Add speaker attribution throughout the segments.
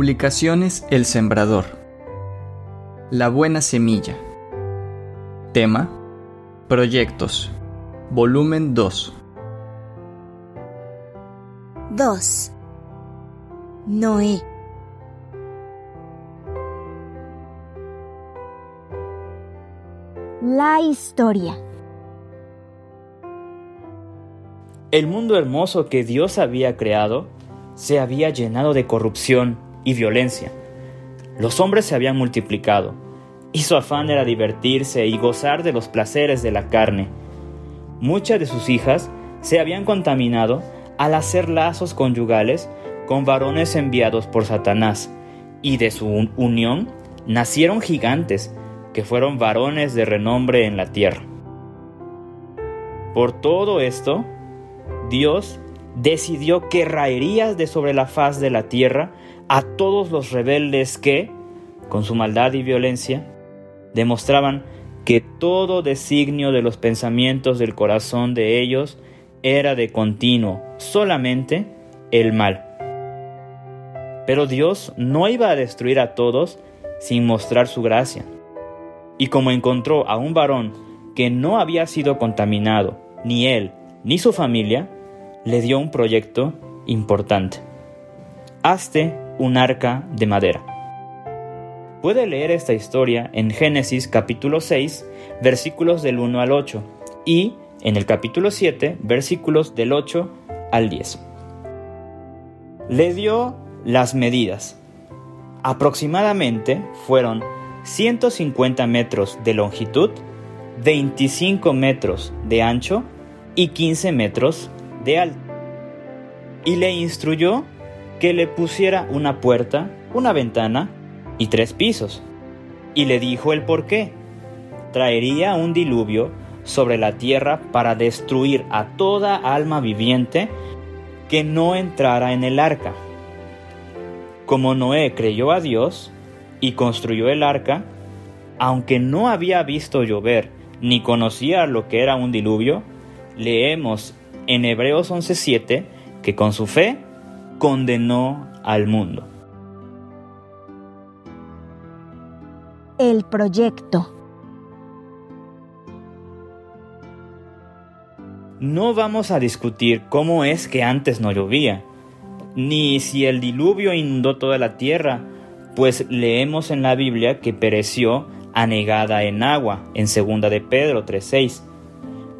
Speaker 1: Publicaciones El Sembrador. La Buena Semilla. Tema. Proyectos. Volumen 2.
Speaker 2: 2. Noé. La historia.
Speaker 3: El mundo hermoso que Dios había creado se había llenado de corrupción y violencia. Los hombres se habían multiplicado, y su afán era divertirse y gozar de los placeres de la carne. Muchas de sus hijas se habían contaminado al hacer lazos conyugales con varones enviados por Satanás, y de su unión nacieron gigantes, que fueron varones de renombre en la tierra. Por todo esto, Dios decidió que raería de sobre la faz de la tierra a todos los rebeldes que, con su maldad y violencia, demostraban que todo designio de los pensamientos del corazón de ellos era de continuo, solamente el mal. Pero Dios no iba a destruir a todos sin mostrar su gracia. Y como encontró a un varón que no había sido contaminado, ni él, ni su familia, le dio un proyecto importante. Hazte un arca de madera. Puede leer esta historia en Génesis capítulo 6, versículos del 1 al 8 y en el capítulo 7, versículos del 8 al 10. Le dio las medidas. Aproximadamente fueron 150 metros de longitud, 25 metros de ancho y 15 metros de alto. Y le instruyó que le pusiera una puerta, una ventana y tres pisos. Y le dijo el por qué. Traería un diluvio sobre la tierra para destruir a toda alma viviente que no entrara en el arca. Como Noé creyó a Dios y construyó el arca, aunque no había visto llover ni conocía lo que era un diluvio, leemos en Hebreos 11:7 que con su fe condenó al mundo.
Speaker 2: El proyecto.
Speaker 3: No vamos a discutir cómo es que antes no llovía, ni si el diluvio inundó toda la tierra, pues leemos en la Biblia que pereció anegada en agua, en 2 de Pedro 3:6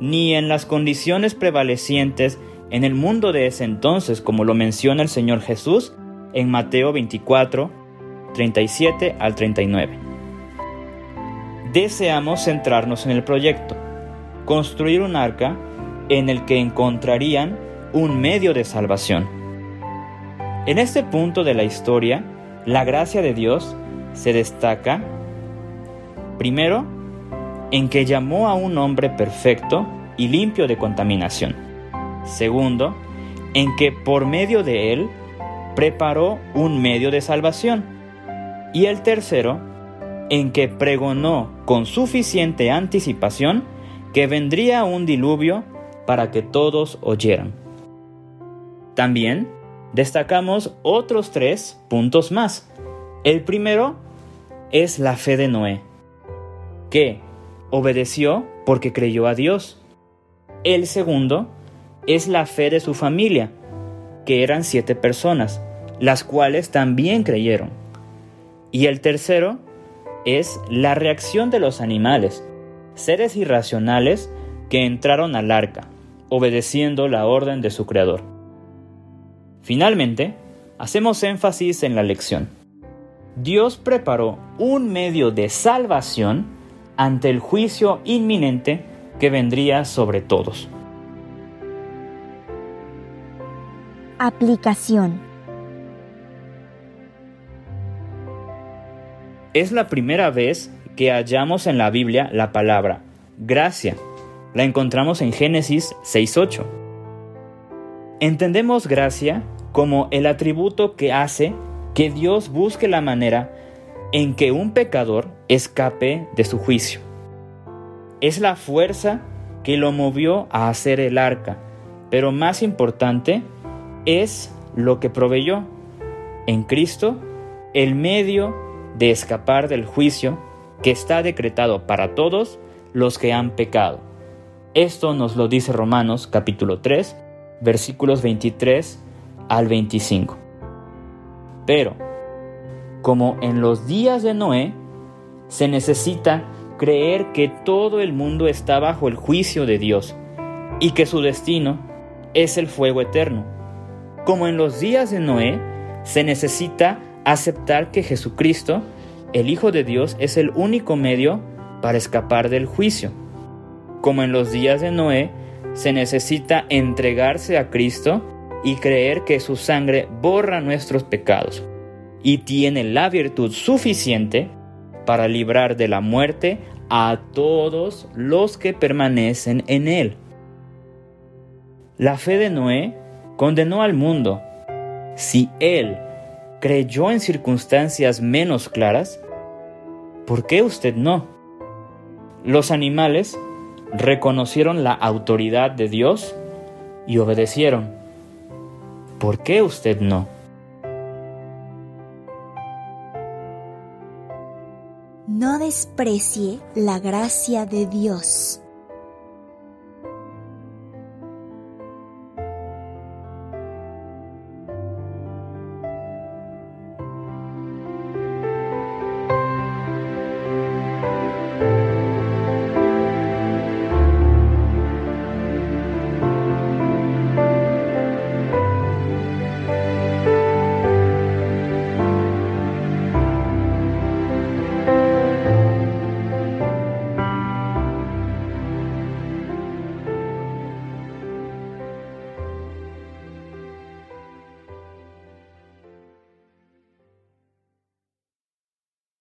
Speaker 3: ni en las condiciones prevalecientes en el mundo de ese entonces, como lo menciona el Señor Jesús en Mateo 24, 37 al 39. Deseamos centrarnos en el proyecto, construir un arca en el que encontrarían un medio de salvación. En este punto de la historia, la gracia de Dios se destaca, primero, en que llamó a un hombre perfecto y limpio de contaminación. Segundo, en que por medio de él preparó un medio de salvación. Y el tercero, en que pregonó con suficiente anticipación que vendría un diluvio para que todos oyeran. También destacamos otros tres puntos más. El primero es la fe de Noé, que obedeció porque creyó a Dios. El segundo es la fe de su familia, que eran siete personas, las cuales también creyeron. Y el tercero es la reacción de los animales, seres irracionales que entraron al arca, obedeciendo la orden de su creador. Finalmente, hacemos énfasis en la lección. Dios preparó un medio de salvación ante el juicio inminente que vendría sobre todos.
Speaker 2: Aplicación.
Speaker 3: Es la primera vez que hallamos en la Biblia la palabra gracia. La encontramos en Génesis 6.8. Entendemos gracia como el atributo que hace que Dios busque la manera en que un pecador escape de su juicio. Es la fuerza que lo movió a hacer el arca, pero más importante es lo que proveyó. En Cristo el medio de escapar del juicio que está decretado para todos los que han pecado. Esto nos lo dice Romanos capítulo 3, versículos 23 al 25. Pero, como en los días de Noé, se necesita creer que todo el mundo está bajo el juicio de Dios y que su destino es el fuego eterno. Como en los días de Noé, se necesita aceptar que Jesucristo, el Hijo de Dios, es el único medio para escapar del juicio. Como en los días de Noé, se necesita entregarse a Cristo y creer que su sangre borra nuestros pecados y tiene la virtud suficiente para librar de la muerte a todos los que permanecen en él. La fe de Noé condenó al mundo. Si él creyó en circunstancias menos claras, ¿por qué usted no? Los animales reconocieron la autoridad de Dios y obedecieron. ¿Por qué usted no?
Speaker 2: Desprecie la gracia de Dios.